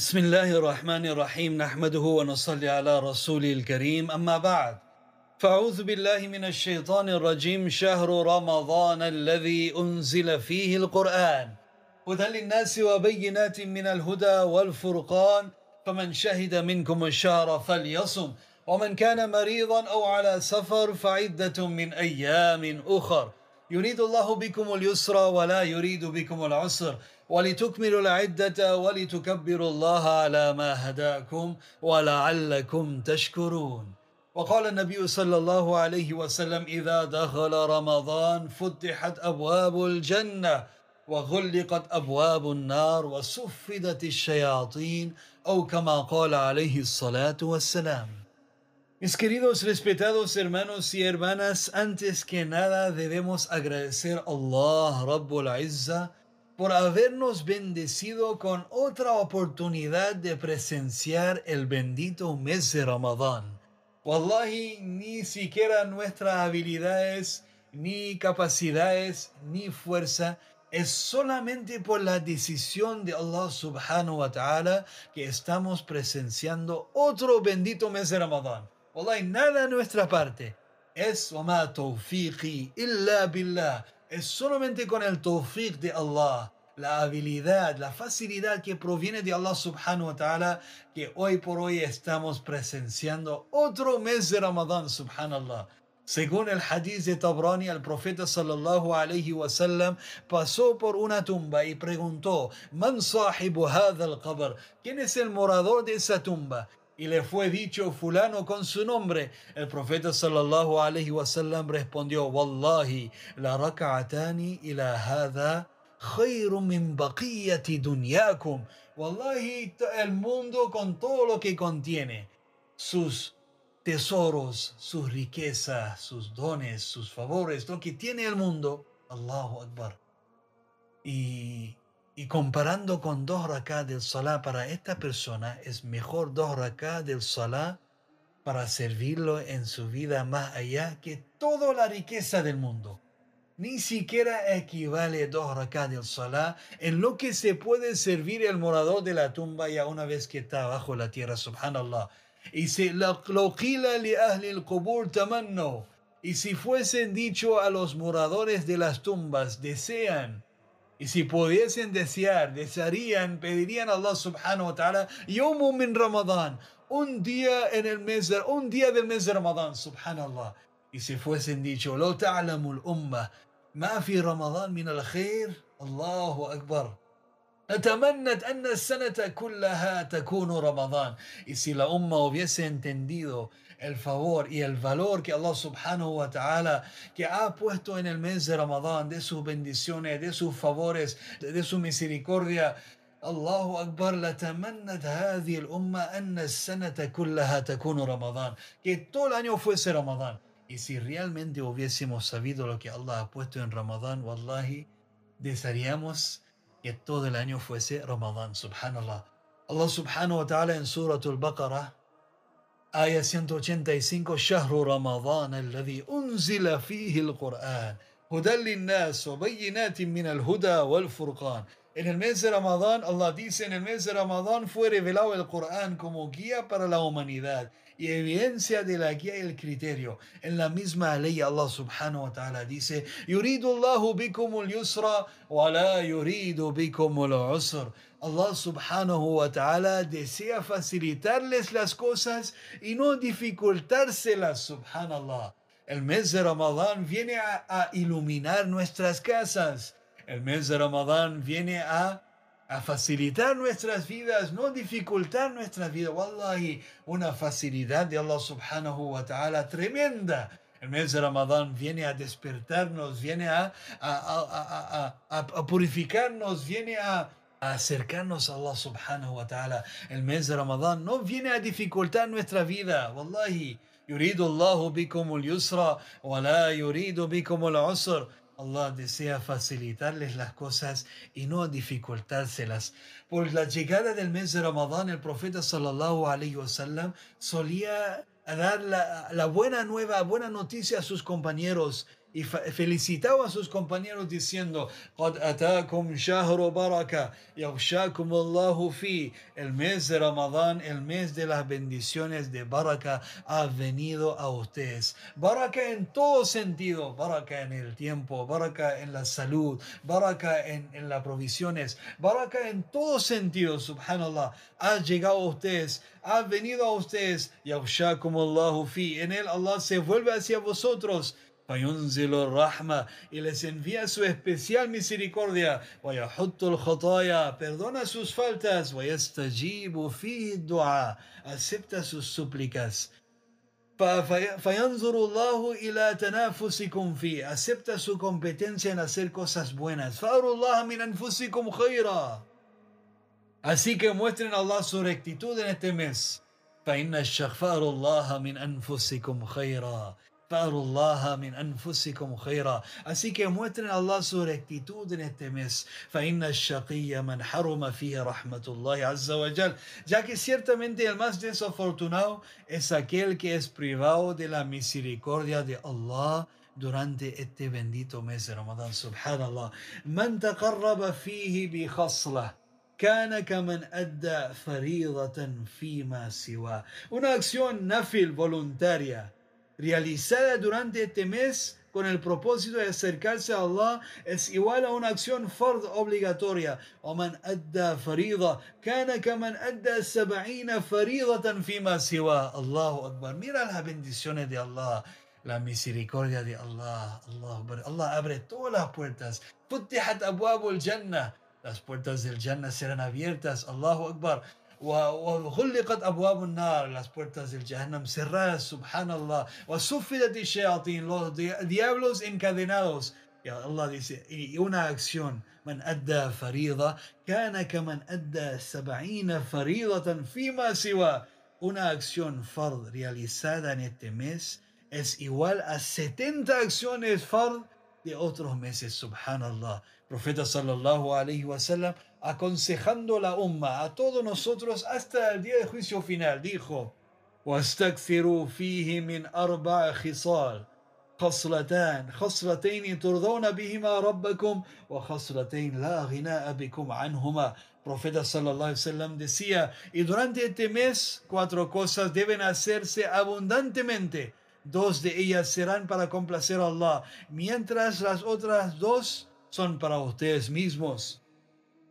بسم الله الرحمن الرحيم نحمده ونصلي على رسوله الكريم أما بعد فأعوذ بالله من الشيطان الرجيم شهر رمضان الذي أنزل فيه القرآن هدى للناس وبينات من الهدى والفرقان فمن شهد منكم الشهر فليصم ومن كان مريضا أو على سفر فعدة من أيام أخر يريد الله بكم اليسر ولا يريد بكم العسر ولتكملوا العدة ولتكبروا الله على ما هداكم ولعلكم تشكرون. وقال النبي صلى الله عليه وسلم إذا دخل رمضان فتحت أبواب الجنة وغلقت أبواب النار وصفدت الشياطين أو كما قال عليه الصلاة والسلام. Mis queridos respetados hermanos y hermanas, antes que nada debemos agradecer a Allah Rabbul Izza por habernos bendecido con otra oportunidad de presenciar el bendito mes de Ramadán. Wallahi, ni siquiera nuestras habilidades, ni capacidades, ni fuerza es solamente por la decisión de Allah subhanahu wa ta'ala que estamos presenciando otro bendito mes de Ramadán. Wallahi, nada de nuestra parte. Es wama tawfiqi illa billah. Es solamente con el tawfiq de Allah, la habilidad, la facilidad que proviene de Allah subhanahu wa ta'ala, que hoy por hoy estamos presenciando otro mes de Ramadán, subhanallah. Según el hadith de Tabrani, el profeta sallallahu alayhi wa sallam pasó por una tumba y preguntó: Man sahibu hadha al-qabr? ¿Quién es el morador de esa tumba? Y le fue dicho fulano con su nombre. El profeta sallallahu alaihi wasallam respondió, Wallahi, la raka'atani ila hadha khayru min baqiyati dunyakum. Wallahi, el mundo con todo lo que contiene, sus tesoros, sus riquezas, sus dones, sus favores, lo que tiene el mundo, Allahu Akbar. Y y comparando con dos rak'ah del salah para esta persona, es mejor dos rak'ah del salah para servirlo en su vida más allá que toda la riqueza del mundo. Ni siquiera equivale dos rak'ah del salah en lo que se puede servir el morador de la tumba ya una vez que está bajo la tierra, subhanallah. Y si lo li ahli el tamanno. Y si fuesen dicho a los moradores de las tumbas, desean y si pudiesen desear, desearían, pedirían a Allah subhanahu wa ta'ala, Yomu min Ramadán, un día en el mes de, un día del mes de Ramadán, subhanallah. Y si fuesen dicho, Lo ta'lamul umma, ma fi Ramadán min al khair, Allahu Akbar. لتمنت أن السنة كلها تكون رمضان. Y si la umma hubiese entendido el favor y el valor que Allah subhanahu wa ta'ala que ha puesto en el mes de Ramadán, de sus bendiciones, de sus favores, de, su misericordia. Akbar, la tamannat hadhi al-umma anna sanata kullaha takunu Ramadán. Que todo el año fuese Ramadán. Y si realmente hubiésemos sabido lo que Allah ha puesto en Ramadán, wallahi, desearíamos que todo el año fuese Ramadán, subhanallah. Allah subhanahu wa ta'ala en Suratul Baqarah آية 185 شهر رمضان الذي أنزل فيه القرآن. هدى للناس وبينات من الهدى والفرقان. En el mes de Ramadán, Allah dice, en el mes de Ramadán fue revelado el Corán como guía para la humanidad y evidencia de la guía y el criterio. En la misma ley Allah subhanahu wa ta'ala dice, Yuridu Allahu bikum al-yusra wa la yuridu bikum al-usr. Allah subhanahu wa ta'ala desea facilitarles las cosas y no dificultárselas, subhanallah. El mes de Ramadán viene a iluminar nuestras casas el mes de Ramadán viene a, a facilitar nuestras vidas, no dificultar nuestras vidas. Wallahi, una facilidad de Allah subhanahu wa ta'ala tremenda. El mes de Ramadán viene a despertarnos, viene a, a, a, a purificarnos, viene a, acercarnos a Allah subhanahu wa ta'ala. El mes de Ramadán no viene a dificultar nuestra vida. Wallahi, yuridu Allahu bikum al-yusra wa la yuridu bikum al-usr. Allah desea facilitarles las cosas y no dificultárselas. Por la llegada del mes de Ramadán, el profeta sallallahu alaihi wasallam solía dar la, buena nueva, buena noticia a sus compañeros y felicitaba a sus compañeros diciendo قد أتاكم شهر بركة يغشاكم الله فيه el mes de Ramadán el mes de las bendiciones de baraka ha venido a ustedes baraka en todo sentido baraka en el tiempo baraka en la salud baraka en, en las provisiones baraka en todo sentido subhanallah ha llegado a ustedes ha venido a ustedes يغشاكم الله فيه en él Allah se vuelve hacia vosotros y les envía su especial misericordia perdona sus faltas acepta sus súplicas acepta su competencia en hacer cosas buenas así que muestren a Allah su rectitud en este mes فإن الله من أنفسكم خيرا Min anfusikum khaira. Así que muestren a Allah su rectitud en este mes. فإن الشقي من حرم فيه رحمة الله عز وجل. Ya que ciertamente el más desafortunado es aquel que es privado de la misericordia de Allah durante este bendito mes de Ramadán. Subhanallah. من تقرب فيه بخصلة كان كمن أدى فريضة فيما سواه. Una acción nafil voluntaria realizada durante este mes con el propósito de acercarse a Allah es igual a una acción fard obligatoria. ومن أدى فريضة كان كمن أدى سبعين فريضة فيما سواه. الله أكبر. Mira las bendiciones de Allah. La misericordia de Allah. Allah, Allah abre todas las puertas. فتحت أبواب الجنة. Las puertas del Jannah serán abiertas. Allahu Akbar. وغلقت أبواب النار las puertas del Jahannam cerradas subhanallah وسفلت الشياطين los diablos encadenados y Allah dice y una acción من أدى فريضة كان كمن أدى سبعين فريضة فيما سوى una acción fard realizada en este mes es igual a 70 acciones fard de otros meses subhanallah profeta sallallahu alaihi wasallam aconsejando la umma a todos nosotros hasta el día del juicio final. Dijo, واستكثروا فيه من أربع خصال خصلتان خصلتين ترضون بهما ربكم وخصلتين لا غناء بكم عنهما Profeta sallallahu alaihi wasallam decía, y durante este mes cuatro cosas deben hacerse abundantemente. Dos de ellas serán para complacer a Allah, mientras las otras dos son para ustedes mismos.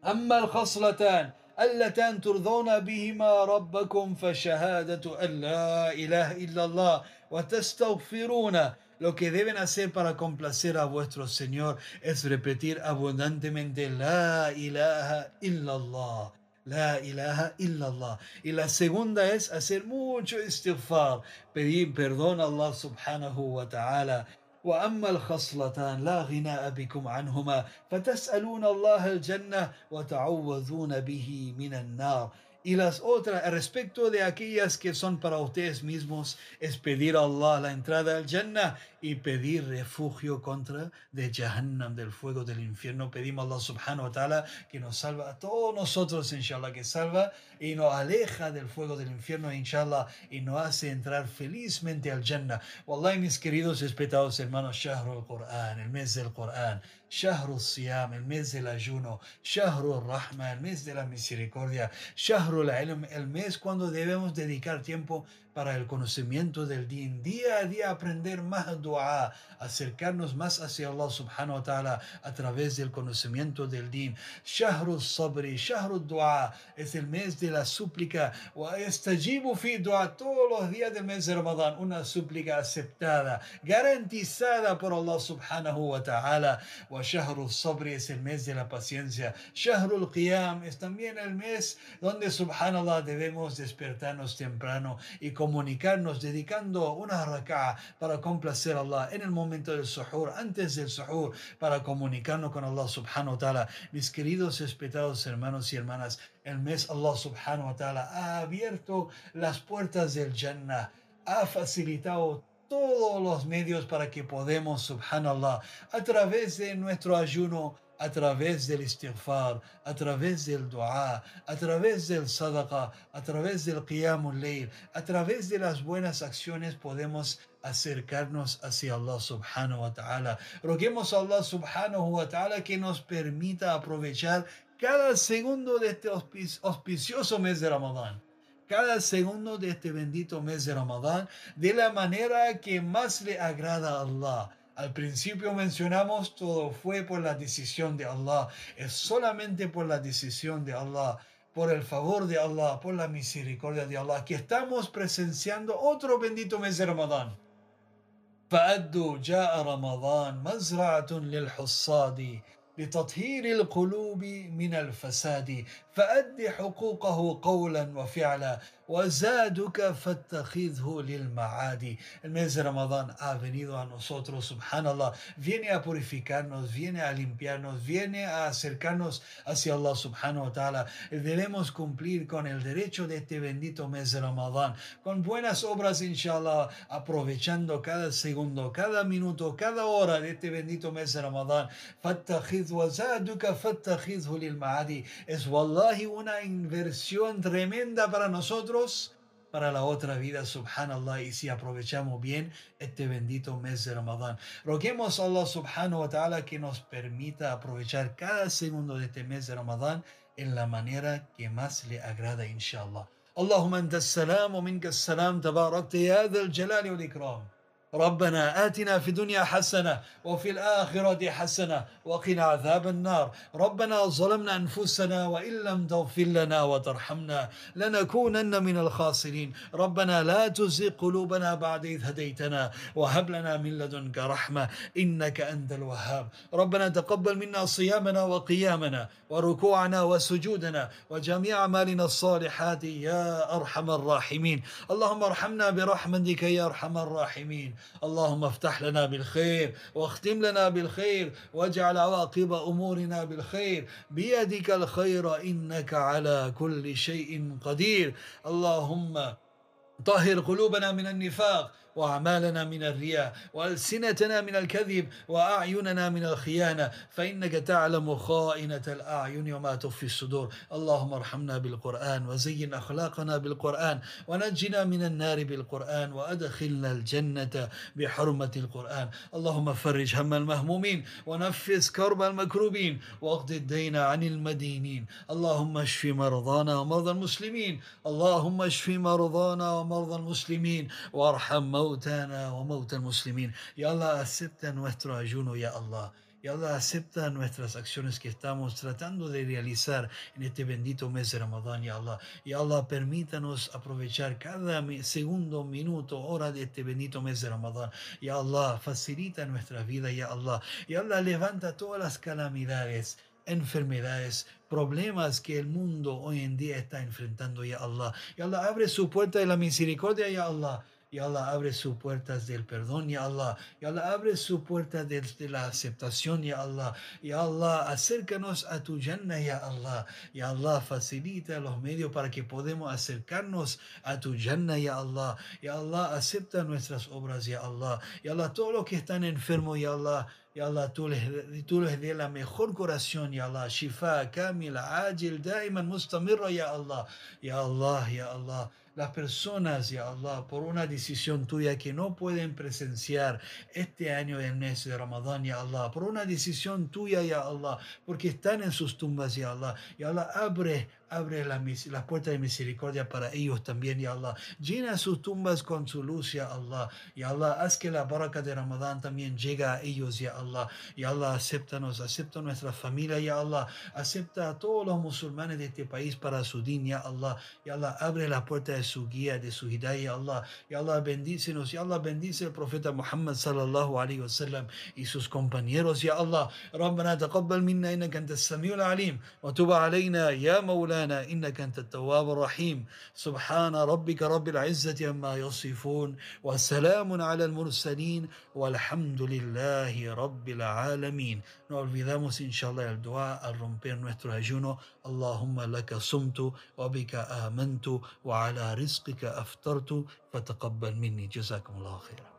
أما الخصلتان اللتان ترضون بهما ربكم فشهادة أن لا إله إلا الله وتستغفرون lo que deben hacer para complacer a vuestro Señor es repetir abundantemente La ilaha illallah. La ilaha illallah. Y la segunda es hacer mucho istighfar, pedir perdón a Allah subhanahu wa ta'ala وأما الخصلتان لا غناء بكم عنهما فتسألون الله الجنة وتعوذون به من النار. Y las otras, respecto de aquellas que son para ustedes mismos, es pedir a Allah la entrada al Jannah y pedir refugio contra de Jahannam, del fuego del infierno. Pedimos a Allah subhanahu wa ta'ala que nos salva a todos nosotros, inshallah, que salva y nos aleja del fuego del infierno, inshallah, y nos hace entrar felizmente al Jannah. Wallahi, mis queridos respetados hermanos, Shahrul Qur'an, el mes del Qur'an. Shahru Siyam, el mes del ayuno, Shahru Rahma, el mes de la misericordia, Shahru Ilm, el mes cuando debemos dedicar tiempo para el conocimiento del din. Día a día aprender más dua, acercarnos más hacia Allah subhanahu wa ta'ala a través del conocimiento del din. Shahru sabri, shahru dua, es el mes de la súplica. Estajibu fi dua, todos los días del mes de Ramadán, una súplica aceptada, garantizada por Allah subhanahu wa ta'ala. Wa shahru sabri es el mes de la paciencia. Shahru qiyam es también el mes donde subhanallah debemos despertarnos temprano y comunicarnos dedicando una rak'a para complacer a Allah en el momento del suhur, antes del suhur, para comunicarnos con Allah subhanahu wa ta'ala. Mis queridos respetados hermanos y hermanas, el mes Allah subhanahu wa ta'ala ha abierto las puertas del Jannah, ha facilitado todos los medios para que podamos, subhanallah, a través de nuestro ayuno, a través del istighfar, a través del dua, a través del sadaqa, a través del qiyamul layl, a través de las buenas acciones podemos acercarnos hacia Allah subhanahu wa ta'ala. Roguemos a Allah subhanahu wa ta'ala que nos permita aprovechar cada segundo de este auspicioso mes de Ramadán cada segundo de este bendito mes de Ramadán de la manera que más le agrada a Allah. Al principio mencionamos todo fue por la decisión de Allah. Es solamente por la decisión de Allah, por el favor de Allah, por la misericordia de Allah, que estamos presenciando otro bendito mes de Ramadán. فأدوا جاء رمضان مزرعة للحصاد لتطهير القلوب من الفساد فأد حقوقه قولا وفعلا وزادك فاتخذه للمعاد el mes de Ramadán ha venido a nosotros subhanallah viene a purificarnos viene a limpiarnos viene a acercarnos hacia Allah subhanahu wa ta'ala debemos cumplir con el derecho de este bendito mes de Ramadán con buenas obras inshallah aprovechando cada segundo cada minuto cada hora de este bendito mes de Ramadán فاتخذ وزادك فاتخذه للمعاد es wallah una inversión tremenda para nosotros, para la otra vida, subhanallah, y si aprovechamos bien este bendito mes de Ramadán. Roguemos a Allah subhanahu wa ta'ala que nos permita aprovechar cada segundo de este mes de Ramadán en la manera que más le agrada, inshallah. اللهم أنت السلام ومنك السلام تباركت يا ذا الجلال والإكرام ربنا آتنا في الدنيا حسنة وفي الآخرة حسنة وقنا عذاب النار. ربنا ظلمنا أنفسنا وإن لم تغفر لنا وترحمنا لنكونن من الخاسرين. ربنا لا تزغ قلوبنا بعد إذ هديتنا وهب لنا من لدنك رحمة إنك أنت الوهاب. ربنا تقبل منا صيامنا وقيامنا وركوعنا وسجودنا وجميع أعمالنا الصالحات يا أرحم الراحمين. اللهم ارحمنا برحمتك يا أرحم الراحمين. اللهم افتح لنا بالخير واختم لنا بالخير واجعل عواقب أمورنا بالخير. بيدك الخير إنك على كل شيء قدير. اللهم طهر قلوبنا من النفاق وأعمالنا من الرياء وألسنتنا من الكذب وأعيننا من الخيانة. فإنك تعلم خائنة الأعين وما تخفي الصدور. اللهم ارحمنا بالقرآن وزين أخلاقنا بالقرآن ونجنا من النار بالقرآن وأدخلنا الجنة بحرمة القرآن. اللهم فرج هم المهمومين ونفس كرب المكروبين واقض الدين عن المدينين. اللهم اشف مرضانا ومرضى المسلمين. اللهم اشف مرضانا ومرضى المسلمين. وارحم موتانا وموتى المسلمين يا الله acepta nuestro ayuno ya Allah Ya Allah acepta nuestras acciones que estamos tratando de realizar en este bendito mes de Ramadán, Ya Allah. Ya Allah, permítanos aprovechar cada segundo, minuto, hora de este bendito mes de Ramadán. Ya Allah, facilita nuestra vida, Ya Allah. Ya Allah, levanta todas las calamidades enfermedades, problemas que el mundo hoy en día está enfrentando, ya Allah. Ya Allah, abre su puerta de la misericordia, ya Allah. Y Allah abre sus puertas del perdón, ya Allah. Y Allah abre su puerta de, la aceptación, ya Allah. Y Allah, acércanos a tu Jannah, ya Allah. Y Allah, facilita los medios para que podamos acercarnos a tu Jannah, ya Allah. Y Allah, acepta nuestras obras, ya Allah. Y Allah, todos los que están enfermos, ya Allah. Ya Allah, tú les, dé la mejor curación, Ya Allah. Shifa, kamila, ajil, daiman, mustamirra, Ya Allah. Ya Allah, Ya Allah las personas, ya Allah, por una decisión tuya que no pueden presenciar este año del mes de Ramadán, ya Allah, por una decisión tuya, ya Allah, porque están en sus tumbas, ya Allah, ya Allah, abre Abre las puertas de misericordia para ellos también, ya Allah. Llena sus tumbas con su luz, ya Allah. Ya Allah, haz que la baraka de Ramadán también llegue a ellos, ya Allah. Ya Allah, acéptanos, acepta nuestra familia, ya Allah. Acepta a todos los musulmanes de este país para su din, ya Allah. Ya Allah, abre la puerta de su guía, de su hidayah, ya Allah. Ya Allah, bendícenos, ya Allah, bendice al profeta Muhammad sallallahu alaihi wasallam y sus compañeros, ya Allah. ربنا تقبل منا انك انت السميع العليم وتب علينا يا مولانا مولانا إنك أنت التواب الرحيم. سبحان ربك رب العزة عما يصفون وسلام على المرسلين والحمد لله رب العالمين. No olvidamos inshallah el dua al romper nuestro ayuno. اللهم لك صمت وبك آمنت وعلى رزقك أفطرت فتقبل مني جزاكم الله خيرا